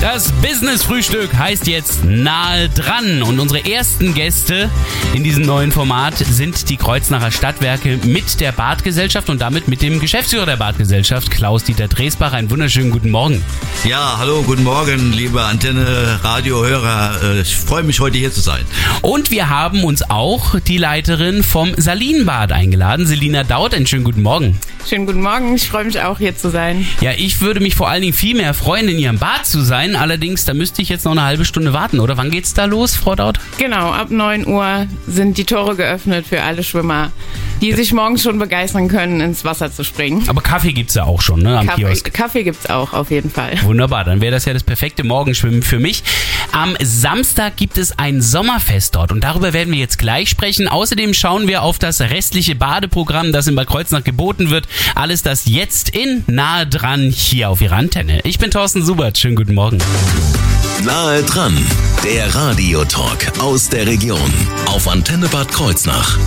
Das Business-Frühstück heißt jetzt nahe dran und unsere ersten Gäste in diesem neuen Format sind die Kreuznacher Stadtwerke mit der Badgesellschaft und damit mit dem Geschäftsführer der Badgesellschaft, Klaus-Dieter Dresbach. Einen wunderschönen guten Morgen. Ja, hallo, guten Morgen, liebe Antenne-Radiohörer. Äh, Ich freue mich, heute hier zu sein. Und wir haben uns auch die Leiterin vom Salinbad eingeladen, Selina Daut. Einen schönen guten Morgen. Schönen guten Morgen, ich freue mich auch hier zu sein. Ja, ich würde mich vor allen Dingen viel mehr freuen, in Ihrem Bad zu sein. Allerdings, da müsste ich jetzt noch eine halbe Stunde warten, oder? Wann geht's da los, Frau Daut? Genau, ab 9 Uhr sind die Tore geöffnet für alle Schwimmer, die sich morgens schon begeistern können, ins Wasser zu springen. Aber Kaffee gibt's ja auch schon, ne? Am Kaffee, Kiosk. Kaffee gibt's auch, auf jeden Fall. Wunderbar, dann wäre das ja das perfekte Morgenschwimmen für mich. Am Samstag gibt es ein Sommerfest dort und darüber werden wir jetzt gleich sprechen. Außerdem schauen wir auf das restliche Badeprogramm, das in Bad Kreuznach geboten wird. Alles das jetzt in Nahe dran hier auf Ihrer Antenne. Ich bin Thorsten Subert, schönen guten Morgen. Nahe dran, der Radiotalk aus der Region auf Antenne Bad Kreuznach.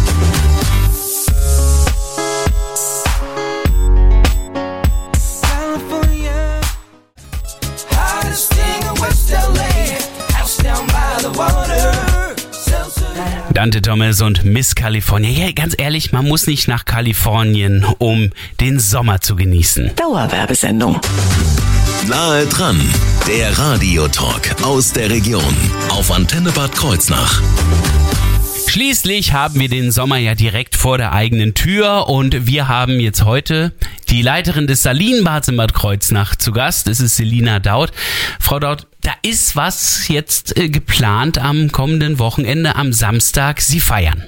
Dante Thomas und Miss California. Ja, ganz ehrlich, man muss nicht nach Kalifornien, um den Sommer zu genießen. Dauerwerbesendung. Nahe dran, der Radiotalk aus der Region auf Antenne Bad Kreuznach. Schließlich haben wir den Sommer ja direkt vor der eigenen Tür und wir haben jetzt heute die Leiterin des Salinbads in Bad Kreuznach zu Gast. Das ist Selina Daut. Frau Daut, da ist was jetzt äh, geplant am kommenden Wochenende, am Samstag. Sie feiern.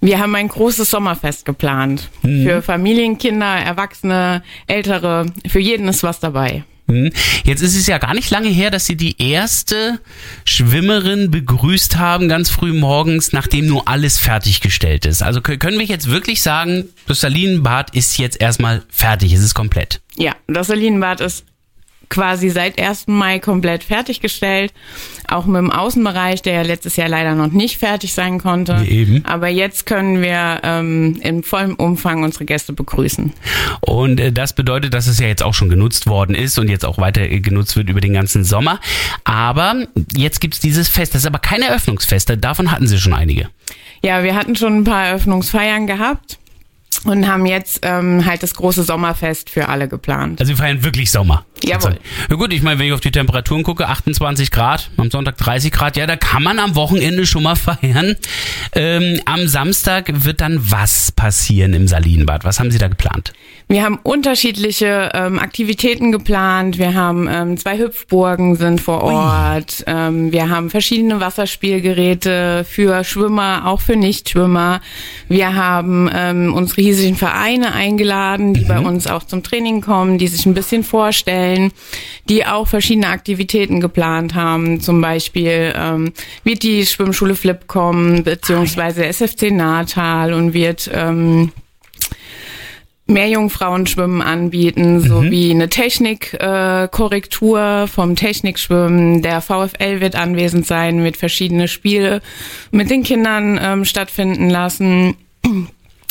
Wir haben ein großes Sommerfest geplant. Für Familien, Kinder, Erwachsene, Ältere. Für jeden ist was dabei. Hm. Jetzt ist es ja gar nicht lange her, dass Sie die erste Schwimmerin begrüßt haben, ganz früh morgens, nachdem nur alles fertiggestellt ist. Also kö- können wir jetzt wirklich sagen, das Salinenbad ist jetzt erstmal fertig, es ist komplett. Ja, das Salinenbad ist quasi seit 1. Mai komplett fertiggestellt. Auch mit dem Außenbereich, der ja letztes Jahr leider noch nicht fertig sein konnte. Wie eben. Aber jetzt können wir ähm, in vollem Umfang unsere Gäste begrüßen. Und äh, das bedeutet, dass es ja jetzt auch schon genutzt worden ist und jetzt auch weiter äh, genutzt wird über den ganzen Sommer. Aber jetzt gibt's dieses Fest, das ist aber kein Eröffnungsfest, davon hatten Sie schon einige. Ja, wir hatten schon ein paar Eröffnungsfeiern gehabt und haben jetzt ähm, halt das große Sommerfest für alle geplant. Also wir feiern wirklich Sommer. Jawohl. Ja gut, ich meine, wenn ich auf die Temperaturen gucke, 28 Grad, am Sonntag 30 Grad, ja, da kann man am Wochenende schon mal feiern. Ähm, am Samstag wird dann was passieren im Salinenbad? Was haben Sie da geplant? Wir haben unterschiedliche ähm, Aktivitäten geplant. Wir haben ähm, zwei Hüpfburgen sind vor Ort. Ähm, wir haben verschiedene Wasserspielgeräte für Schwimmer, auch für Nichtschwimmer. Wir haben ähm, unsere hiesigen Vereine eingeladen, die bei uns auch zum Training kommen, die sich ein bisschen vorstellen, die auch verschiedene Aktivitäten geplant haben. Zum Beispiel ähm, wird die Schwimmschule Flip kommen, beziehungsweise SFC Natal und wird ähm, Meerjungfrauenschwimmen anbieten, sowie eine Technikkorrektur äh, Korrektur vom Technikschwimmen. Der VfL wird anwesend sein, wird verschiedene Spiele mit den Kindern ähm, stattfinden lassen.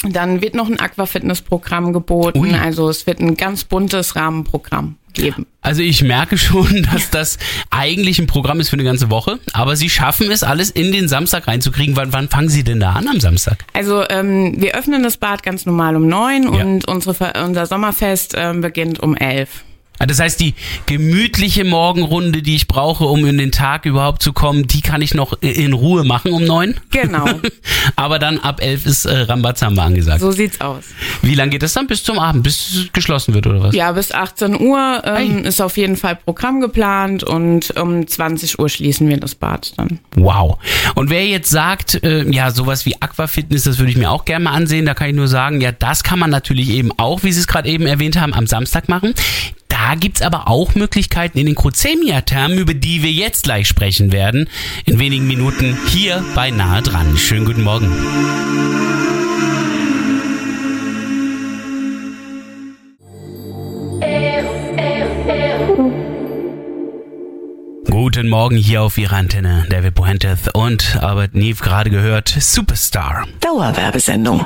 Dann wird noch ein Aquafitness-Programm geboten. Ui. Also es wird ein ganz buntes Rahmenprogramm geben. Also ich merke schon, dass das eigentlich ein Programm ist für eine ganze Woche, aber Sie schaffen es, alles in den Samstag reinzukriegen. Wann, wann fangen Sie denn da an am Samstag? Also ähm, wir öffnen das Bad ganz normal um neun Ja. und unsere, unser Sommerfest ähm, beginnt um elf. Ah, Das heißt, die gemütliche Morgenrunde, die ich brauche, um in den Tag überhaupt zu kommen, die kann ich noch in Ruhe machen um neun. Genau. Aber dann ab elf ist äh, Rambazamba angesagt. So sieht's aus. Wie lange geht das dann? Bis zum Abend, bis es geschlossen wird oder was? Ja, bis 18 Uhr ähm, ist auf jeden Fall Programm geplant und um 20 Uhr schließen wir das Bad dann. Wow. Und wer jetzt sagt, äh, ja, sowas wie Aquafitness, das würde ich mir auch gerne mal ansehen, da kann ich nur sagen, ja, das kann man natürlich eben auch, wie Sie es gerade eben erwähnt haben, am Samstag machen. Da gibt es aber auch Möglichkeiten in den Crozemia-Thermen, über die wir jetzt gleich sprechen werden. In wenigen Minuten hier bei Nahe dran. Schönen guten Morgen. Guten Morgen hier auf Ihrer Antenne, David Bohenteth und Albert Neve gerade gehört, Superstar. Dauerwerbesendung.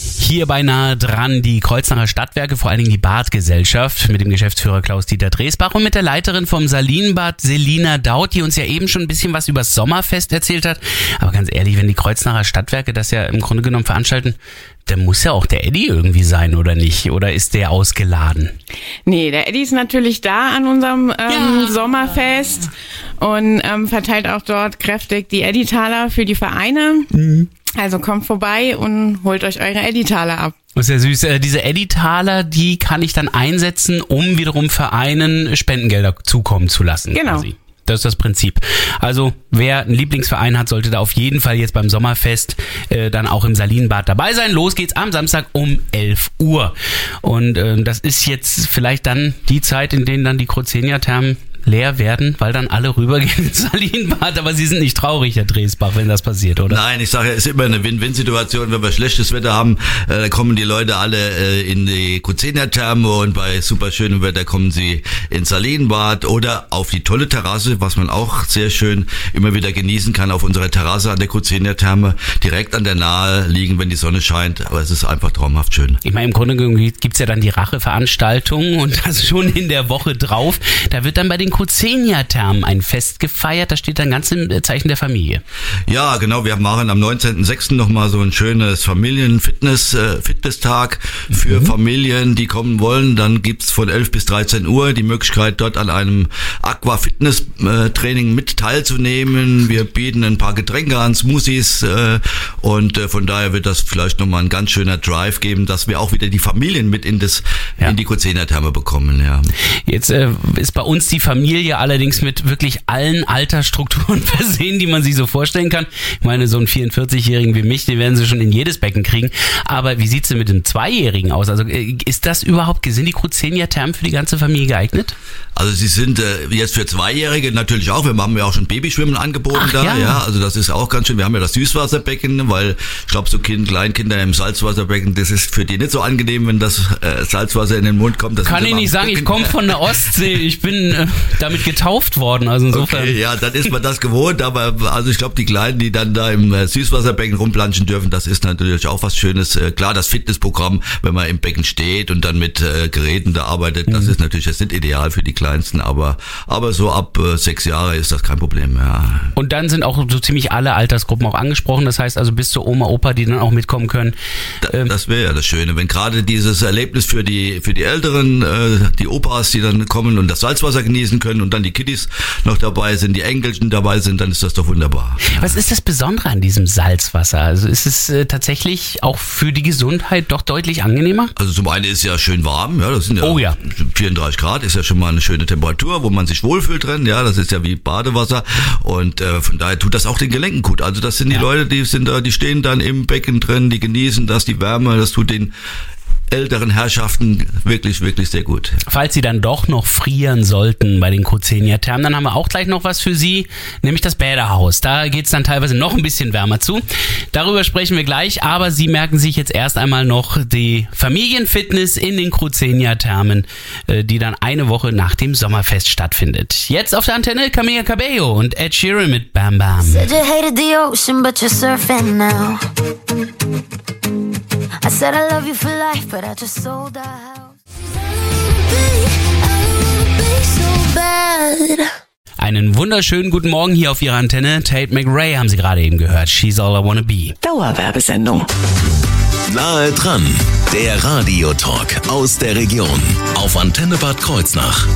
hier beinahe dran die Kreuznacher Stadtwerke, vor allen Dingen die Badgesellschaft mit dem Geschäftsführer Klaus-Dieter Dresbach und mit der Leiterin vom Salinbad Selina Daut, die uns ja eben schon ein bisschen was über das Sommerfest erzählt hat. Aber ganz ehrlich, wenn die Kreuznacher Stadtwerke das ja im Grunde genommen veranstalten, dann muss ja auch der Eddie irgendwie sein, oder nicht? Oder ist der ausgeladen? Nee, der Eddie ist natürlich da an unserem ähm, Sommerfest und ähm, verteilt auch dort kräftig die Eddie-Taler für die Vereine. Also kommt vorbei und holt euch eure Eddie-Taler ab. Das ist ja süß. Äh, Diese Eddie-Taler, die kann ich dann einsetzen, um wiederum Vereinen Spendengelder zukommen zu lassen. Genau. Quasi. Das ist das Prinzip. Also wer einen Lieblingsverein hat, sollte da auf jeden Fall jetzt beim Sommerfest äh, dann auch im Salinbad dabei sein. Los geht's am Samstag um 11 Uhr. Und äh, das ist jetzt vielleicht dann die Zeit, in denen dann die Crozenia-Thermen leer werden, weil dann alle rübergehen ins Salinbad. Aber Sie sind nicht traurig, Herr Dresbach, wenn das passiert, oder? Nein, ich sage ja, es ist immer eine Win-Win-Situation. Wenn wir schlechtes Wetter haben, äh, kommen die Leute alle äh, in die Kuzenia-Therme und bei super schönem Wetter kommen sie ins Salinbad oder auf die tolle Terrasse, was man auch sehr schön immer wieder genießen kann, auf unserer Terrasse an der Kuzenia-Therme, direkt an der Nahe liegen, wenn die Sonne scheint. Aber es ist einfach traumhaft schön. Ich meine, im Grunde genommen gibt's ja dann die Rache-Veranstaltung und das schon in der Woche drauf. Da wird dann bei den Kuzenia-Thermen ein Fest gefeiert. Das steht dann ganz im Zeichen der Familie. Ja, genau. Wir machen am 19.06. nochmal so ein schönes Familien-Fitness, äh, für Familien, die kommen wollen. Dann gibt's von 11 bis 13 Uhr die Möglichkeit, dort an einem Aqua-Fitness-Training mit teilzunehmen. Wir bieten ein paar Getränke an, Smoothies äh, und äh, von daher wird das vielleicht nochmal ein ganz schöner Drive geben, dass wir auch wieder die Familien mit in das Ja. in die Kuzena-Therme bekommen. Ja. Jetzt äh, ist bei uns die Familie allerdings mit wirklich allen Altersstrukturen versehen, die man sich so vorstellen kann. Ich meine, so einen 44-Jährigen wie mich, den werden sie schon in jedes Becken kriegen. Aber wie sieht's denn mit dem Zweijährigen aus? Also äh, ist das überhaupt, sind die Cruzenia-Thermen für die ganze Familie geeignet? Also sie sind äh, jetzt für Zweijährige natürlich auch, wir haben ja auch schon Babyschwimmen angeboten Ach, da, ja. ja. also das ist auch ganz schön. Wir haben ja das Süßwasserbecken, weil ich glaube so kind, Kleinkinder im Salzwasserbecken, das ist für die nicht so angenehm, wenn das äh, Salzwasser in den Mund kommt. Das Kann ich nicht sagen, ich komme von der Ostsee, ich bin äh, damit getauft worden, also insofern. Okay, ja, dann ist man das gewohnt, aber also ich glaube, die Kleinen, die dann da im äh, Süßwasserbecken rumplanschen dürfen, das ist natürlich auch was Schönes. Äh, klar, das Fitnessprogramm, wenn man im Becken steht und dann mit äh, Geräten da arbeitet, Mhm. das ist natürlich jetzt nicht ideal für die Kleinsten, aber aber so ab äh, sechs Jahre ist das kein Problem. Ja. Und dann sind auch so ziemlich alle Altersgruppen auch angesprochen. Das heißt also bis zur Oma, Opa, die dann auch mitkommen können. Da, das wäre ja das Schöne, wenn gerade dieses Erlebnis für die für die Älteren, äh, die Opas, die dann kommen und das Salzwasser genießen können und dann die Kiddies noch dabei sind, die Enkelchen dabei sind, dann ist das doch wunderbar. Was ist das Besondere an diesem Salzwasser? Also ist es äh, tatsächlich auch für die Gesundheit doch deutlich angenehmer? Also zum einen ist ja schön warm, ja, das sind ja, Oh ja. 34 Grad, ist ja schon mal eine schöne Temperatur, wo man sich wohlfühlt drin, ja, das ist ja wie Badewasser und äh, von daher tut das auch den Gelenken gut. Also das sind die Ja. Leute, die sind da, die stehen dann im Becken drin, die genießen das, die Wärme, das tut den älteren Herrschaften wirklich, wirklich sehr gut. Falls Sie dann doch noch frieren sollten bei den Cruzenia-Thermen, dann haben wir auch gleich noch was für Sie, nämlich das Bäderhaus. Da geht's dann teilweise noch ein bisschen wärmer zu. Darüber sprechen wir gleich, aber Sie merken sich jetzt erst einmal noch die Familienfitness in den Cruzenia-Thermen, äh, die dann eine Woche nach dem Sommerfest stattfindet. Jetzt auf der Antenne Camilla Cabello und Ed Sheeran mit Bam Bam. Said you hated the ocean, but you're surfing now. Said I love you for life, but I just sold our house. I bad. Einen wunderschönen guten Morgen hier auf Ihrer Antenne. Tate McRae haben Sie gerade eben gehört. She's all I wanna be. Dauerwerbesendung. Nahe dran, der Radiotalk aus der Region auf Antenne Bad Kreuznach.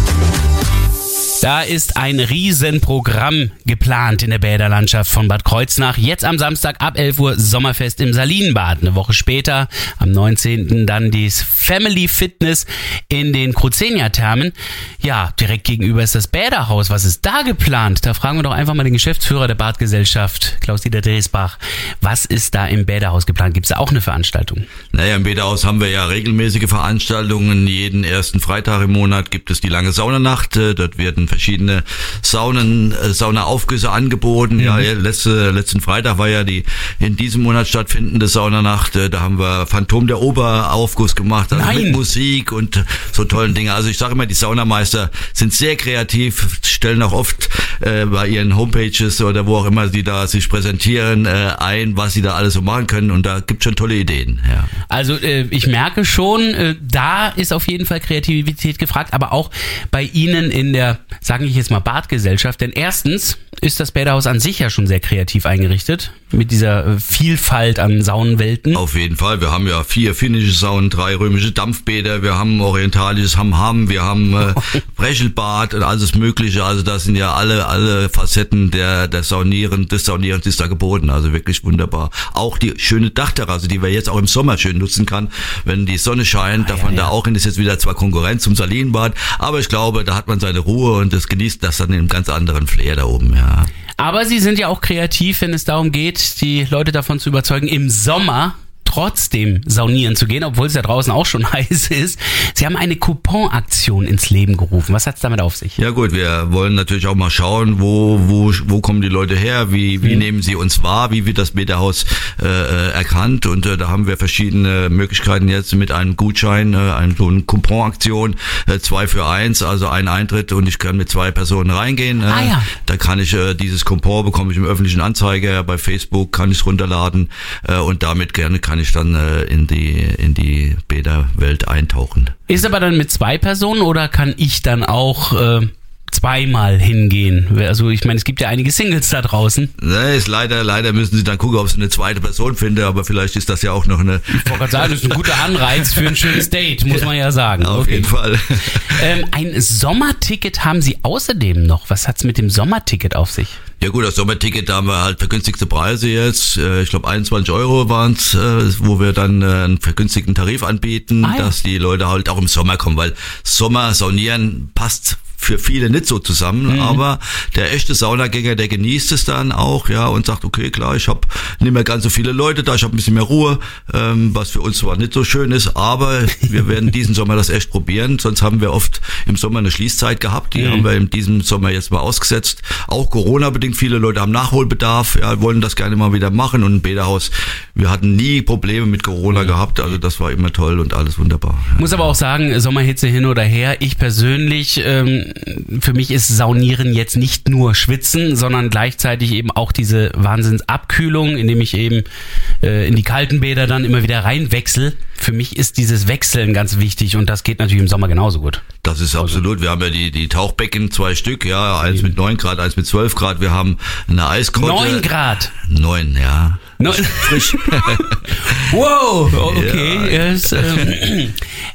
Da ist ein Riesenprogramm geplant in der Bäderlandschaft von Bad Kreuznach. Jetzt am Samstag ab 11 Uhr Sommerfest im Salinenbad. Eine Woche später, am 19. dann die Family Fitness in den Cruzenia-Thermen. Ja, direkt gegenüber ist das Bäderhaus. Was ist da geplant? Da fragen wir doch einfach mal den Geschäftsführer der Badgesellschaft, Klaus-Dieter Dresbach. Was ist da im Bäderhaus geplant? Gibt es da auch eine Veranstaltung? Naja, im Bäderhaus haben wir ja regelmäßige Veranstaltungen. Jeden ersten Freitag im Monat gibt es die lange Saunanacht. Äh, Dort werden verschiedene Saunen, äh, Saunaaufgüsse angeboten. Ja, ja, letzte, letzten Freitag war ja die in diesem Monat stattfindende Saunanacht. Äh, Da haben wir Phantom der Ober Aufguss gemacht, also Nein. mit Musik und so tollen Dinge. Also ich sage immer, die Saunameister sind sehr kreativ, stellen auch oft äh, bei ihren Homepages oder wo auch immer sie da sich präsentieren äh, ein, was sie da alles so machen können. Und da gibt schon tolle Ideen. Ja. Also äh, ich merke schon, äh, da ist auf jeden Fall Kreativität gefragt, aber auch bei Ihnen in der, sagen ich jetzt mal, Badgesellschaft. Denn erstens ist das Bäderhaus an sich ja schon sehr kreativ eingerichtet, mit dieser äh, Vielfalt an Saunenwelten. Auf jeden Fall. Wir haben ja vier finnische Saunen, drei römische Dampfbäder, wir haben orientalisches Hammam, wir haben äh, Brechelbad und alles Mögliche. Also das sind ja alle alle Facetten der der Saunieren, des Saunierens ist da geboten. Also wirklich wunderbar. Auch die schöne Dachterrasse, die wir jetzt auch im Sommer schön nutzen kann, wenn die Sonne scheint. Davon da auch hin ist jetzt wieder zwar Konkurrenz zum Salinbad, aber ich glaube, da hat man seine Ruhe und das genießt das dann in einem ganz anderen Flair da oben. Ja. Aber Sie sind ja auch kreativ, wenn es darum geht, die Leute davon zu überzeugen, im Sommer trotzdem saunieren zu gehen, obwohl es ja draußen auch schon heiß ist. Sie haben eine Couponaktion ins Leben gerufen. Was hat es damit auf sich? Ja gut, wir wollen natürlich auch mal schauen, wo, wo, wo kommen die Leute her, wie, wie nehmen sie uns wahr, wie wird das Bäderhaus äh, äh, erkannt und äh, da haben wir verschiedene Möglichkeiten jetzt mit einem Gutschein, äh, ein, so eine Couponaktion, äh, zwei für eins, also ein Eintritt und ich kann mit zwei Personen reingehen. Äh, Ah, ja. Da kann ich äh, dieses Coupon bekomme ich im öffentlichen Anzeiger, bei Facebook kann ich es runterladen äh, und damit gerne kann ich dann äh, in die in die Bäderwelt eintauchen. Ist aber dann mit zwei Personen oder kann ich dann auch äh, zweimal hingehen? Also ich meine, es gibt ja einige Singles da draußen. Ne, ist leider, leider müssen sie dann gucken, ob sie eine zweite Person finden, aber vielleicht ist das ja auch noch eine. Ich wollte gerade sagen, das ist ein guter Anreiz für ein schönes Date, muss man ja sagen. Auf jeden Fall. Ähm, ein Sommerticket haben Sie außerdem noch. Was hat's mit dem Sommerticket auf sich? Ja gut, das Sommerticket, da haben wir halt vergünstigte Preise jetzt. Äh, Ich glaube 21 Euro waren's, äh, wo wir dann äh, einen vergünstigten Tarif anbieten, Ah, ja. dass die Leute halt auch im Sommer kommen, weil Sommer saunieren passt für viele nicht so zusammen, aber der echte Saunagänger, der genießt es dann auch, ja, und sagt, okay, klar, ich habe nicht mehr ganz so viele Leute da, ich habe ein bisschen mehr Ruhe, ähm, was für uns zwar nicht so schön ist, aber wir werden diesen Sommer das echt probieren, sonst haben wir oft im Sommer eine Schließzeit gehabt, die haben wir in diesem Sommer jetzt mal ausgesetzt, auch Corona-bedingt, viele Leute haben Nachholbedarf, ja, wollen das gerne mal wieder machen und ein Bäderhaus, wir hatten nie Probleme mit Corona gehabt, also das war immer toll und alles wunderbar. Muss aber auch sagen, Sommerhitze hin oder her. Ich persönlich, ähm, für mich ist Saunieren jetzt nicht nur Schwitzen, sondern gleichzeitig eben auch diese Wahnsinnsabkühlung, indem ich eben äh, in die kalten Bäder dann immer wieder reinwechsel. Für mich ist dieses Wechseln ganz wichtig und das geht natürlich im Sommer genauso gut. Das ist absolut. Wir haben ja die, die Tauchbecken, zwei Stück, ja, eins mit 9 Grad, eins mit 12 Grad. Wir haben eine Eisgrotte. 9 Grad. Neun, ja. Neun- Frisch. Wow, okay. Ja. Es, ähm, äh,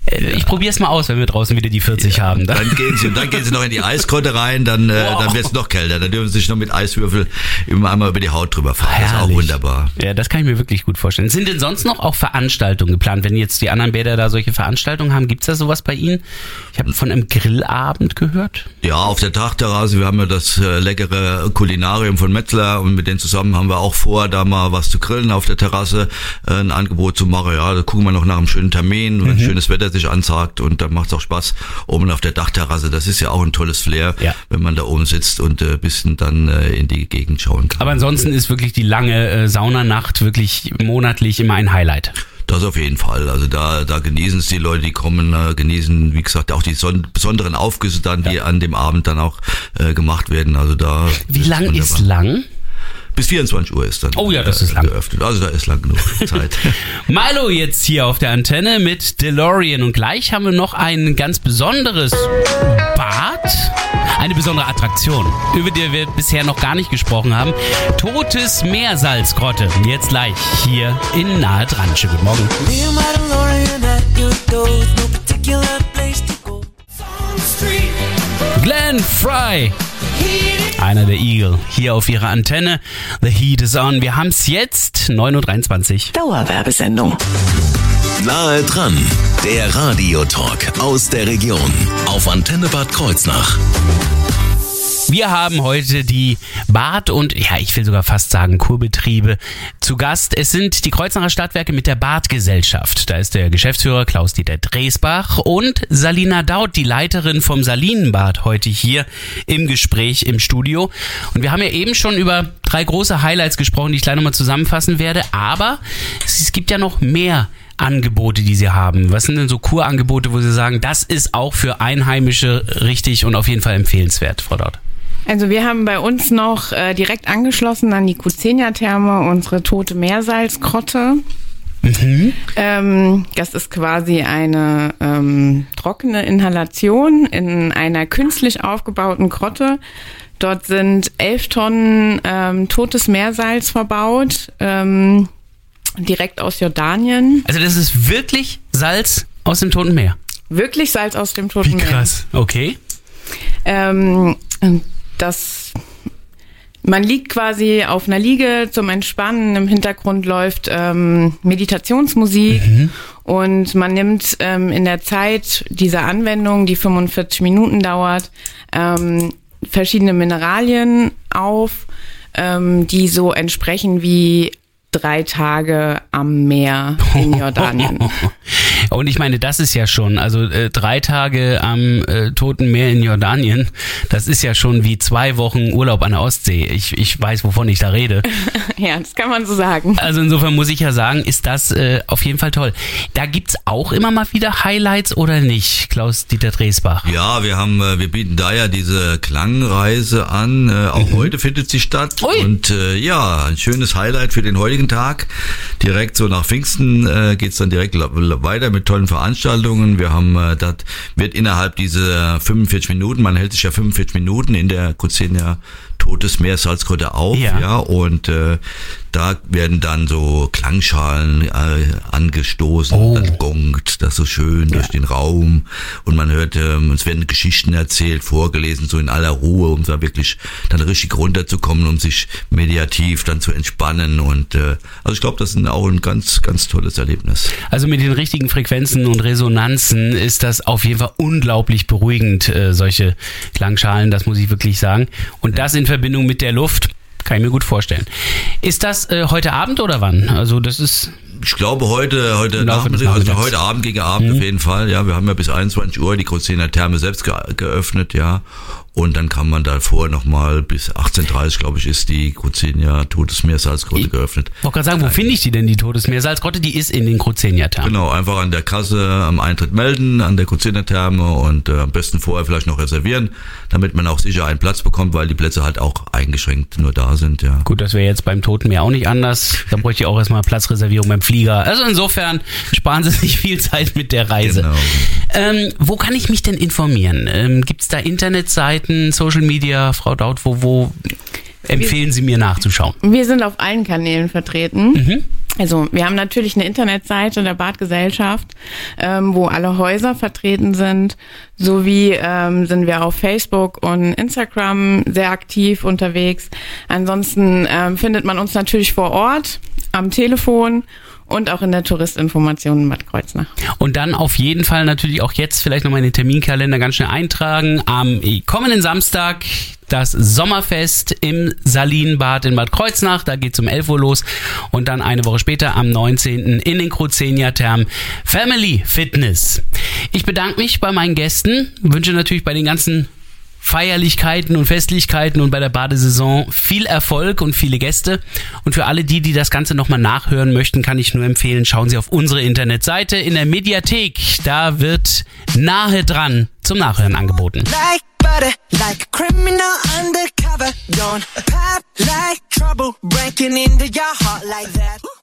Ich probiere es mal aus, wenn wir draußen wieder die 40 haben. Dann. Dann gehen sie, dann gehen sie noch in die Eisgrotte rein, dann, äh, Wow. dann wird es noch kälter. Dann dürfen sie sich noch mit Eiswürfel immer einmal über die Haut drüber fahren. Das ist auch Herrlich. wunderbar. Ja, das kann ich mir wirklich gut vorstellen. Sind denn sonst noch auch Veranstaltungen geplant? Wenn jetzt die anderen Bäder da solche Veranstaltungen haben, gibt's da sowas bei Ihnen? Ich habe von einem Grillabend gehört. Ja, auf der Dachterrasse, wir haben ja das äh, leckere Kulinarium von Metzler und mit denen zusammen haben wir auch vor, da mal was zu grillen auf der Terrasse, äh, ein Angebot zu machen. Ja, da gucken wir noch nach einem schönen Termin, wenn schönes Wetter sich ansagt und dann macht's auch Spaß oben auf der Dachterrasse. Das ist ja auch ein tolles Flair, Ja. wenn man da oben sitzt und äh, bisschen dann äh, in die Gegend schauen kann. Aber ansonsten ist wirklich die lange äh, Saunanacht wirklich monatlich immer ein Highlight. Das auf jeden Fall. Also da, da genießen es die Leute, die kommen, äh, genießen, wie gesagt, auch die son besonderen Aufgüsse dann, die an dem Abend dann auch äh, gemacht werden. Also da. Wie lang ist lang? Bis 24 Uhr ist dann. Oh ja, das äh, ist lang. Geöffnet. Also da ist lang genug Zeit. Milo jetzt hier auf der Antenne mit DeLorean und gleich haben wir noch ein ganz besonderes Bad, eine besondere Attraktion, über die wir bisher noch gar nicht gesprochen haben. Totes Meersalzgrotte. Jetzt gleich hier in Nahe dran. Schönen guten Morgen. Glenn Fry. Einer der Eagle hier auf ihrer Antenne. The Heat is on. Wir haben es jetzt 9.23 Uhr. Dauerwerbesendung. Nahe dran, der Radiotalk aus der Region auf Antenne Bad Kreuznach. Wir haben heute die Bad- und, ja, ich will sogar fast sagen, Kurbetriebe zu Gast, es sind die Kreuznacher Stadtwerke mit der Badgesellschaft. Da ist der Geschäftsführer Klaus-Dieter Dresbach und Salina Daut, die Leiterin vom Salinenbad, heute hier im Gespräch im Studio. Und wir haben ja eben schon über drei große Highlights gesprochen, die ich gleich nochmal zusammenfassen werde. Aber es gibt ja noch mehr Angebote, die Sie haben? Was sind denn so Kurangebote, wo Sie sagen, das ist auch für Einheimische richtig und auf jeden Fall empfehlenswert, Frau Daut? Also wir haben bei uns noch äh, direkt angeschlossen an die Kuzenia-Therme unsere tote Meersalzgrotte. Ähm, das ist quasi eine ähm, trockene Inhalation in einer künstlich aufgebauten Grotte. Dort sind elf Tonnen ähm, totes Meersalz verbaut, ähm, direkt aus Jordanien. Also das ist wirklich Salz aus dem Toten Meer. Wirklich Salz aus dem Toten Wie Meer. krass. Okay. Ähm, das, man liegt quasi auf einer Liege zum Entspannen. Im Hintergrund läuft ähm, Meditationsmusik und man nimmt ähm, in der Zeit dieser Anwendung, die 45 Minuten dauert, ähm, verschiedene Mineralien auf, ähm, die so entsprechen wie drei Tage am Meer in Jordanien. Und ich meine, das ist ja schon, also äh, drei Tage am äh, Toten Meer in Jordanien, das ist ja schon wie zwei Wochen Urlaub an der Ostsee. Ich, ich weiß, wovon ich da rede. ja, das kann man so sagen. Also insofern muss ich ja sagen, ist das äh, auf jeden Fall toll. Da gibt's auch immer mal wieder Highlights oder nicht, Klaus-Dieter Dresbach? Ja, wir haben, äh, wir bieten da ja diese Klangreise an. Äh, auch heute findet sie statt. Mhm. Ui. Und äh, ja, ein schönes Highlight für den heutigen Tag. Direkt so nach Pfingsten äh, geht's dann direkt weiter mit tollen Veranstaltungen. Wir haben, äh, das wird innerhalb dieser 45 Minuten, man hält sich ja 45 Minuten in der Kuzenia Totes Meer Salzgrotte auf, Ja. ja, und äh, da werden dann so Klangschalen äh, angestoßen, Oh. dann gongt das so schön durch den Raum und man hört, ähm, es werden Geschichten erzählt, vorgelesen, so in aller Ruhe, um da wirklich dann richtig runterzukommen, um sich mediativ dann zu entspannen und äh, also ich glaube, das ist auch ein ganz, ganz tolles Erlebnis. Also mit den richtigen Frequenzen und Resonanzen ist das auf jeden Fall unglaublich beruhigend, äh, solche Klangschalen, das muss ich wirklich sagen. Und das in Verbindung mit der Luft, kann ich mir gut vorstellen. Ist das äh, heute Abend oder wann? Also das ist Ich glaube heute, heute Nachmittag, also heute Abend gegen Abend auf jeden Fall, ja. Wir haben ja bis 21 Uhr die Krozener Therme selbst ge geöffnet, ja. Und dann kann man davor nochmal bis 18.30 glaube ich, ist die Krozenia Totes Meer Salzgrotte geöffnet. Ich wollte gerade sagen, wo finde ich die denn, die Todesmeersalzgrotte? Die ist in den Kruzenia-Thermen. Genau, einfach an der Kasse am Eintritt melden, an der Kroziner Therme und äh, am besten vorher vielleicht noch reservieren, damit man auch sicher einen Platz bekommt, weil die Plätze halt auch eingeschränkt nur da sind, ja. Gut, das wäre jetzt beim Toten Meer auch nicht anders. Da bräuchte ich auch erstmal Platzreservierung beim Flieger. Also insofern sparen Sie sich viel Zeit mit der Reise. Genau. Ähm, wo kann ich mich denn informieren? Ähm, Gibt es da Internetseiten, Social Media, Frau Daut, wo, wo empfehlen Sie mir nachzuschauen? Wir sind auf allen Kanälen vertreten. Also wir haben natürlich eine Internetseite der Badgesellschaft, ähm, wo alle Häuser vertreten sind. Sowie ähm, sind wir auf Facebook und Instagram sehr aktiv unterwegs. Ansonsten ähm, findet man uns natürlich vor Ort, am Telefon und auch in der Touristinformation in Bad Kreuznach. Und dann auf jeden Fall natürlich auch jetzt vielleicht nochmal in den Terminkalender ganz schnell eintragen. Am kommenden Samstag das Sommerfest im Salinenbad in Bad Kreuznach. Da geht's um 11 Uhr los. Und dann eine Woche später am 19. in den Kruzenia Therm Family Fitness. Ich bedanke mich bei meinen Gästen, wünsche natürlich bei den ganzen Feierlichkeiten und Festlichkeiten und bei der Badesaison viel Erfolg und viele Gäste. Und für alle die, die das Ganze nochmal nachhören möchten, kann ich nur empfehlen, schauen Sie auf unsere Internetseite in der Mediathek. Da wird nahe dran zum Nachhören angeboten. Like butter, like criminal undercover. Don't pop like trouble, breaking into your heart like that.